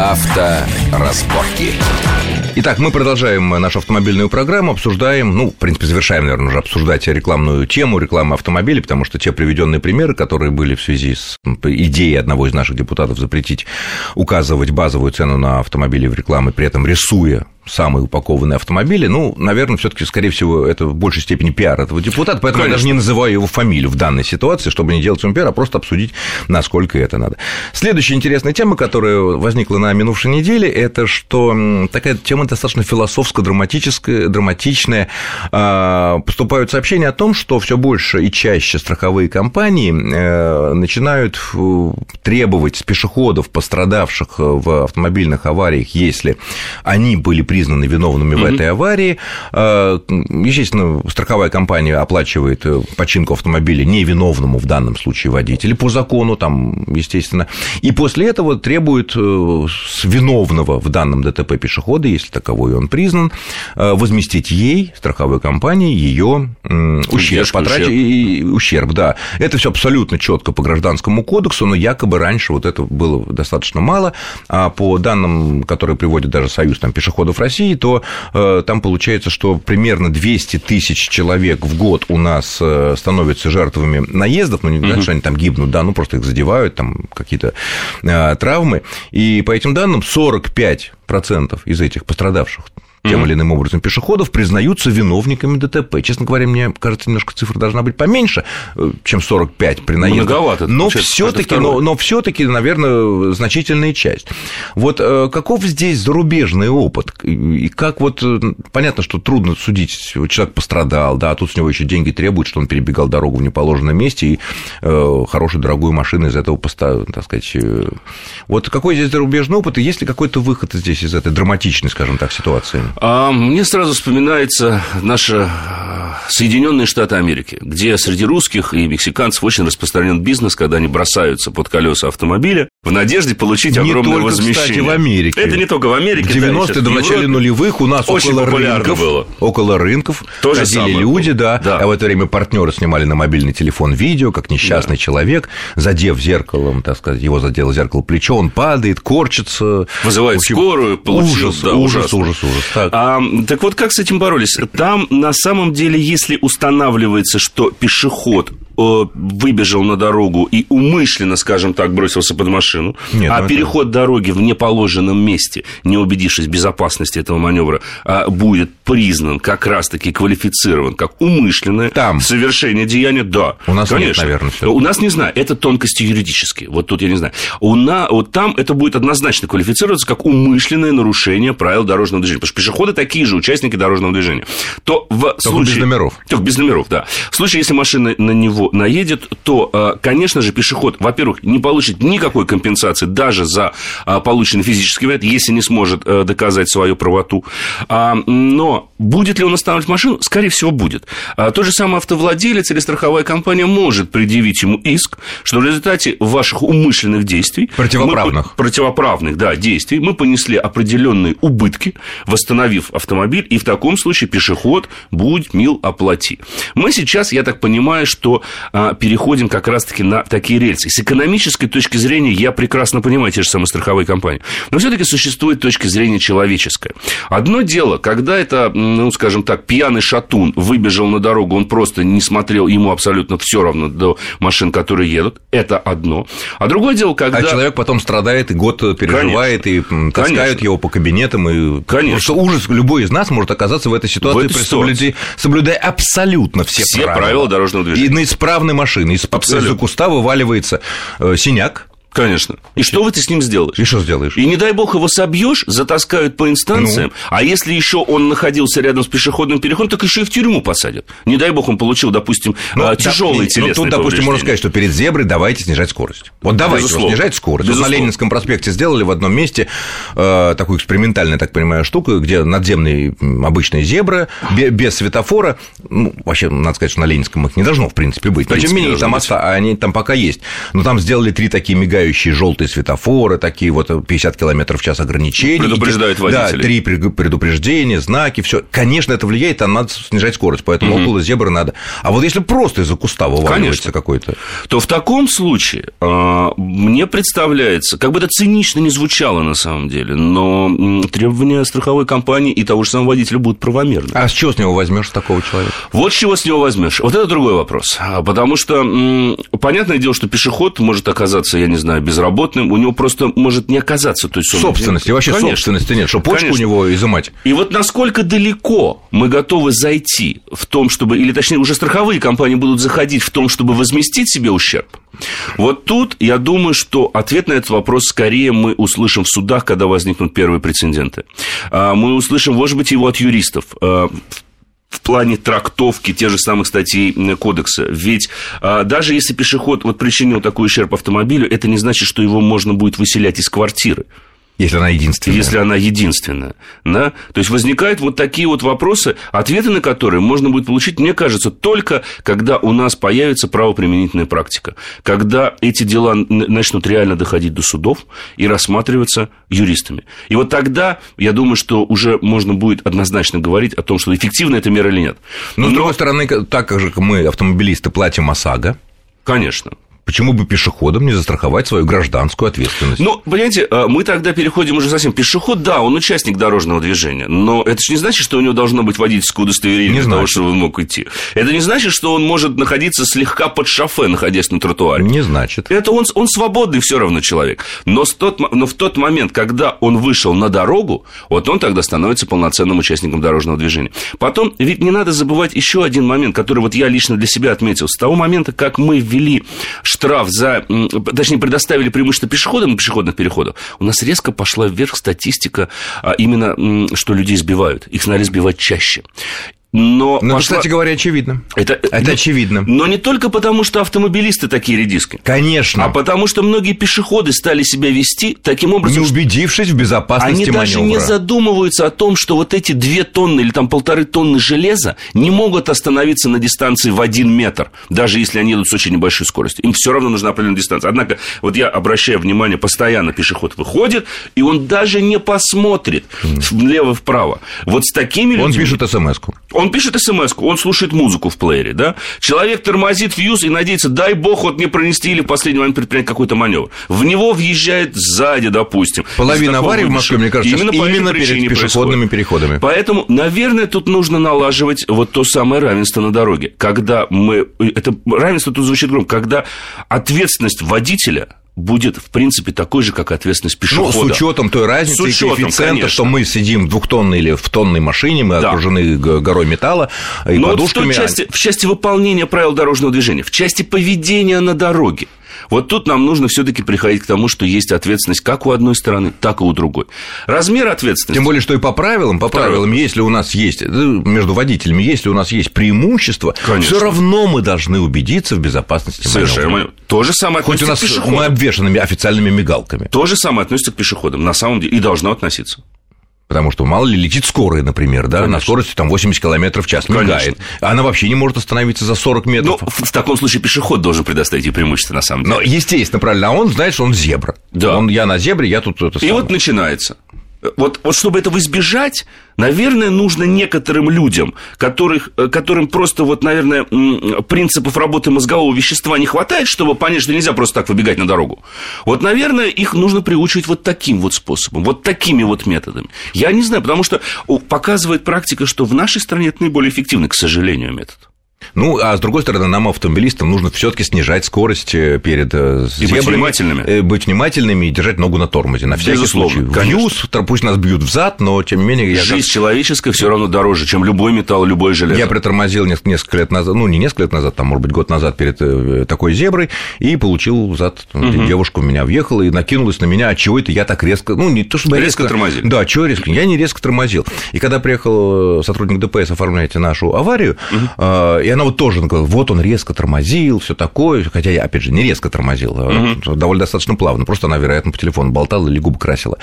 Авторазборки. Итак, мы продолжаем нашу автомобильную программу, обсуждаем, ну, в принципе, завершаем, наверное, уже обсуждать рекламную тему, рекламы автомобилей, потому что те приведенные примеры, которые были в связи с идеей одного из наших депутатов запретить указывать базовую цену на автомобили в рекламе, при этом рисуя самые упакованные автомобили, ну, наверное, все таки скорее всего, это в большей степени пиар этого депутата, поэтому Конечно. я даже не называю его фамилию в данной ситуации, чтобы не делать ему пиар, а просто обсудить, насколько это надо. Следующая интересная тема, которая возникла на минувшей неделе, это что такая тема достаточно философско-драматическая, драматичная. А, поступают сообщения о том, что все больше и чаще страховые компании э, начинают требовать с пешеходов, пострадавших в автомобильных авариях, если они были признаны виновными mm-hmm. в этой аварии. А, естественно, страховая компания оплачивает э, починку автомобиля невиновному в данном случае водителю по закону, там, естественно. И после этого требует э, с виновного в данном ДТП пешехода, если таковой он признан, э, возместить ей, страховой компании, ее ущерб, потрачен, ущерб. ущерб, да. Это все абсолютно четко по гражданскому кодексу, но якобы раньше вот это было достаточно мало, а по данным, которые приводит даже Союз там, пешеходов России, то э, там получается, что примерно 200 тысяч человек в год у нас э, становятся жертвами наездов, ну, не значит, что они там гибнут, да, ну, просто их задевают, там какие-то э, травмы, и по этим данным 45% из этих пострадавших тем или иным образом пешеходов признаются виновниками ДТП. Честно говоря, мне кажется, немножко цифра должна быть поменьше, э, чем 45 при наезде. Многовато. Но все-таки, но, но все-таки, наверное, значительная часть. Вот э, каков здесь зарубежный опыт? И как вот э, понятно, что трудно судить, человек пострадал, да, а тут с него еще деньги требуют, что он перебегал дорогу в неположенном месте и э, хорошую дорогую машину из этого поставил, так сказать. Вот какой здесь зарубежный опыт, и есть ли какой-то выход здесь из этой драматичной, скажем так, ситуации? А мне сразу вспоминается наши э, Соединенные Штаты Америки, где среди русских и мексиканцев очень распространен бизнес, когда они бросаются под колеса автомобиля в надежде получить не огромное только, возмещение. Кстати, в Америке. Это не только в Америке. В 90-е до начала нулевых у нас очень около рынков, было. около рынков Тоже ходили самое люди, было. да, да. А в это время партнеры снимали на мобильный телефон видео, как несчастный да. человек, задев зеркалом, так сказать, его задело зеркало плечо, он падает, корчится. Вызывает общем, скорую, получил, ужас, да, ужас, ужас, ужас. Так. А, так вот, как с этим боролись? Там, на самом деле, если устанавливается, что пешеход выбежал на дорогу и умышленно, скажем так, бросился под машину, Нет, а переход это... дороги в неположенном месте, не убедившись в безопасности этого маневра, а, будет признан как раз-таки квалифицирован как умышленное Там. совершение деяния, да. У нас конечно. нет, наверное, У нас не знаю, это тонкости юридические. Вот тут я не знаю. У нас, вот там это будет однозначно квалифицироваться как умышленное нарушение правил дорожного движения. Потому что пешеходы такие же участники дорожного движения. То в Только случае... без номеров. Только без номеров, да. В случае, если машина на него наедет, то, э, конечно же, пешеход, во-первых, не получит никакой компенсации даже за э, полученный физический вред, если не сможет э, доказать свою правоту. А, но будет ли он останавливать машину? Скорее всего, будет. А тот же самый автовладелец или страховая компания может предъявить ему иск, что в результате ваших умышленных действий... Противоправных. Мы, противоправных, да, действий мы понесли определенные убытки, восстановив автомобиль, и в таком случае пешеход будет мил оплати. Мы сейчас, я так понимаю, что переходим как раз-таки на такие рельсы. С экономической точки зрения я прекрасно понимаю те же самые страховые компании. Но все-таки существует точка зрения человеческая. Одно дело, когда это, ну, скажем так, пьяный шатун выбежал на дорогу, он просто не смотрел, ему абсолютно все равно до машин, которые едут, это одно. А другое дело, когда... А человек потом страдает и год переживает, Конечно. и таскают Конечно. его по кабинетам. И... Конечно. Что ужас любой из нас может оказаться в этой ситуации, в этой ситуации. соблюдая абсолютно все, все правила. правила дорожного движения. И исправной машины, из-под из куста вываливается э, синяк, Конечно. И что вы ты с ним сделаешь? И что сделаешь? И не дай бог его собьешь, затаскают по инстанциям, ну. а если еще он находился рядом с пешеходным переходом, так еще и в тюрьму посадят. Не дай бог он получил, допустим, ну, а, тяжелые да, телесные Ну, тут, допустим, можно сказать, что перед зеброй давайте снижать скорость. Вот давайте Безусловно. снижать скорость. Безусловно. Вот на Ленинском проспекте сделали в одном месте э, такую экспериментальную, так понимаю, штуку, где надземные обычные зебры без светофора, ну, вообще, надо сказать, что на Ленинском их не должно, в принципе, быть. Но, тем не менее, там, оста... они там пока есть. Но там сделали три такие мигающие мигающие желтые светофоры, такие вот 50 километров в час ограничений. Предупреждают водителей. Да, три предупреждения, знаки, все. Конечно, это влияет, там надо снижать скорость, поэтому угу. около зебры надо. А вот если просто из-за куста вываливается какой-то... То в таком случае э, мне представляется, как бы это цинично не звучало на самом деле, но требования страховой компании и того же самого водителя будут правомерны. А с чего с него возьмешь такого человека? Вот с чего с него возьмешь. Вот это другой вопрос. А, потому что понятное дело, что пешеход может оказаться, я не знаю, безработным, у него просто может не оказаться той суммы. Собственности, вообще Конечно. собственности нет, что почку Конечно. у него изымать. И вот насколько далеко мы готовы зайти в том, чтобы, или точнее уже страховые компании будут заходить в том, чтобы возместить себе ущерб, вот тут я думаю, что ответ на этот вопрос скорее мы услышим в судах, когда возникнут первые прецеденты. А, мы услышим, может быть, его от юристов а, в плане трактовки тех же самых статей кодекса. Ведь а, даже если пешеход вот причинил такой ущерб автомобилю, это не значит, что его можно будет выселять из квартиры. Если она единственная. Если она единственная. Да? То есть возникают вот такие вот вопросы, ответы на которые можно будет получить, мне кажется, только когда у нас появится правоприменительная практика. Когда эти дела начнут реально доходить до судов и рассматриваться юристами. И вот тогда, я думаю, что уже можно будет однозначно говорить о том, что эффективна эта мера или нет. Но, Но... с другой стороны, так как же мы, автомобилисты, платим ОСАГО, Конечно. Почему бы пешеходам не застраховать свою гражданскую ответственность? Ну, понимаете, э, мы тогда переходим уже совсем. Пешеход, да, он участник дорожного движения, но это же не значит, что у него должно быть водительское удостоверение не для значит. того, чтобы он мог идти. Это не значит, что он может находиться слегка под шофе, находясь на тротуаре. Не значит. Это он, он свободный все равно человек. Но, с тот, но в тот момент, когда он вышел на дорогу, вот он тогда становится полноценным участником дорожного движения. Потом, ведь не надо забывать еще один момент, который вот я лично для себя отметил. С того момента, как мы ввели штраф за, точнее, предоставили преимущество пешеходам на пешеходных переходах, у нас резко пошла вверх статистика а именно, что людей сбивают. Их стали сбивать чаще. Но, но пошла... кстати говоря, очевидно. Это, это но, очевидно. Но не только потому, что автомобилисты такие редиски. Конечно. А потому, что многие пешеходы стали себя вести таким образом... Не убедившись в безопасности Они маневра. даже не задумываются о том, что вот эти две тонны или там полторы тонны железа не могут остановиться на дистанции в один метр, даже если они идут с очень небольшой скоростью. Им все равно нужна определенная дистанция. Однако, вот я обращаю внимание, постоянно пешеход выходит, и он даже не посмотрит mm. влево-вправо. Вот с такими людьми... Он пишет смс-ку. Он пишет смс он слушает музыку в плеере, да? Человек тормозит фьюз и надеется, дай бог, вот не пронести или в последний момент предпринять какой-то маневр. В него въезжает сзади, допустим. Половина аварий в Москве, мне кажется, именно, именно перед пешеходными происходит. переходами. Поэтому, наверное, тут нужно налаживать вот то самое равенство на дороге. Когда мы... Это равенство тут звучит громко. Когда ответственность водителя будет, в принципе, такой же, как ответственность пешехода. Ну, с учетом той разницы с учетом, коэффициента, конечно. что мы сидим в двухтонной или в тонной машине, мы да. окружены горой металла и Но подушками. Вот в, той части, в части выполнения правил дорожного движения, в части поведения на дороге, вот тут нам нужно все-таки приходить к тому, что есть ответственность как у одной стороны, так и у другой. Размер ответственности. Тем более, что и по правилам, по правилам, если у нас есть между водителями, если у нас есть преимущество, все равно мы должны убедиться в безопасности. Совершенно. То же самое Хоть у нас мы обвешаны официальными мигалками. То же самое относится к пешеходам, на самом деле, и должно относиться. Потому что мало ли летит скорая, например, да, Конечно. на скорости там 80 км в час мигает. А она вообще не может остановиться за 40 метров. Ну, в таком случае пешеход должен предоставить ей преимущество, на самом деле. Но, естественно, правильно. А он, знаешь, он зебра. Да. Он, я на зебре, я тут это И самое. вот начинается вот, вот чтобы этого избежать, наверное, нужно некоторым людям, которых, э, которым просто, вот, наверное, принципов работы мозгового вещества не хватает, чтобы понять, что нельзя просто так выбегать на дорогу. Вот, наверное, их нужно приучивать вот таким вот способом, вот такими вот методами. Я не знаю, потому что показывает практика, что в нашей стране это наиболее эффективный, к сожалению, метод. Ну, а с другой стороны, нам, автомобилистам, нужно все-таки снижать скорость э, перед э, и зебрами, быть внимательными. Э, быть внимательными и держать ногу на тормозе. На всякий Безусловно, случай. Вьюз, пусть нас бьют в зад, но тем не менее... Я Жизнь как... человеческая все равно дороже, чем любой металл, любой железо. Я притормозил несколько лет назад, ну, не несколько лет назад, там, может быть, год назад перед такой зеброй, и получил в зад. Угу. Девушка у меня въехала и накинулась на меня, а чего это я так резко... Ну, не то, чтобы резко... Резко тормозил. Да, чего резко? Я не резко тормозил. И когда приехал сотрудник ДПС оформлять нашу аварию, угу. И она вот тоже вот он резко тормозил, все такое, хотя я, опять же, не резко тормозил, угу. довольно достаточно плавно, просто она, вероятно, по телефону болтала или губы красила.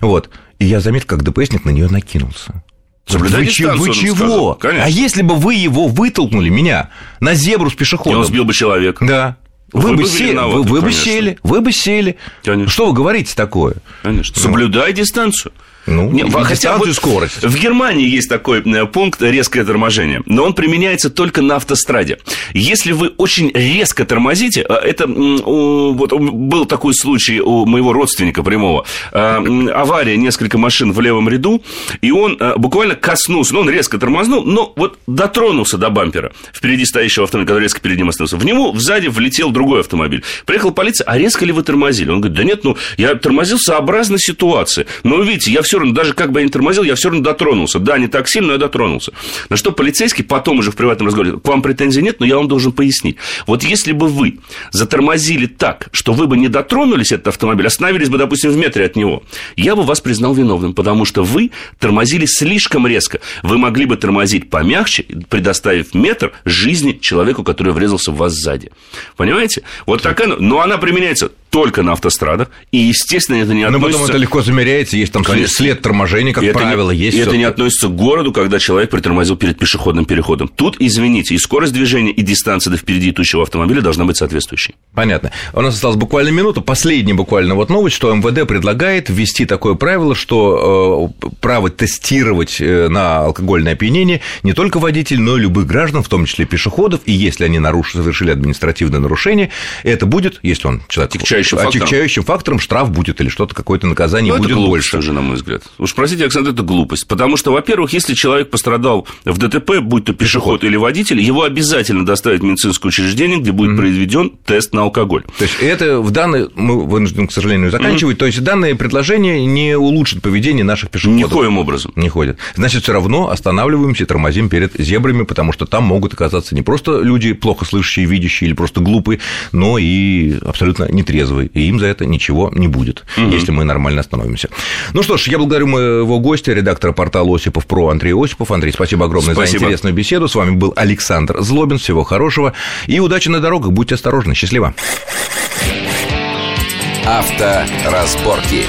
Вот. И я заметил, как ДПСник на нее накинулся. Соблюдай вы, вы чего? А если бы вы его вытолкнули, меня, на зебру с пешеходом? И он сбил бы человека. Да. Вы, вы бы, сели, вы, вы бы сели, вы бы сели. Конечно. Что вы говорите такое? Конечно. Соблюдай дистанцию. Ну, не, хотя вот скорость. В Германии есть такой э, пункт резкое торможение, но он применяется только на автостраде. Если вы очень резко тормозите, э, это вот был такой случай у моего родственника прямого, э, авария несколько машин в левом ряду, и он буквально коснулся, ну, он резко тормознул, но вот дотронулся до бампера впереди стоящего автомобиля, который резко перед ним остановился. В него сзади влетел другой автомобиль. Приехала полиция, а резко ли вы тормозили? Он говорит, да нет, ну, я тормозил сообразно ситуации. Но, видите, я все равно, даже как бы я не тормозил, я все равно дотронулся. Да, не так сильно, но я дотронулся. На что полицейский потом уже в приватном разговоре, к вам претензий нет, но я вам должен пояснить. Вот если бы вы затормозили так, что вы бы не дотронулись этот автомобиль, остановились бы, допустим, в метре от него, я бы вас признал виновным, потому что вы тормозили слишком резко. Вы могли бы тормозить помягче, предоставив метр жизни человеку, который врезался в вас сзади. Понимаете? Вот такая, но она применяется только на автострадах, и, естественно, это не относится... Но потом это легко замеряется, есть там Конечно. след торможения, как и правило, не, есть. И это не относится к городу, когда человек притормозил перед пешеходным переходом. Тут, извините, и скорость движения, и дистанция до впереди идущего автомобиля должна быть соответствующей. Понятно. У нас осталось буквально минуту. Последняя буквально вот новость, что МВД предлагает ввести такое правило, что э, право тестировать э, на алкогольное опьянение не только водитель, но и любых граждан, в том числе пешеходов, и если они нарушили, совершили административное нарушение, это будет, если он человек отягчающим фактором. Отягчающим фактором штраф будет или что-то, какое-то наказание ну, будет это глупость больше. Тоже, на мой взгляд. Уж простите, Александр, это глупость. Потому что, во-первых, если человек пострадал в ДТП, будь то пешеход, пешеход. или водитель, его обязательно доставят в медицинское учреждение, где будет mm-hmm. произведен тест на алкоголь. То есть это в данной, мы вынуждены, к сожалению, заканчивать, mm-hmm. то есть данные предложения не улучшат поведение наших пешеходов. Никоим образом. Не ходят. Значит, все равно останавливаемся и тормозим перед зебрами, потому что там могут оказаться не просто люди плохо слышащие, видящие или просто глупые, но и абсолютно нетрезвые, и им за это ничего не будет, угу. если мы нормально остановимся. Ну что ж, я благодарю моего гостя, редактора портала Осипов Про Андрея Осипов. Андрей, спасибо огромное спасибо. за интересную беседу. С вами был Александр Злобин. Всего хорошего и удачи на дорогах. Будьте осторожны. Счастливо. Авторазборки.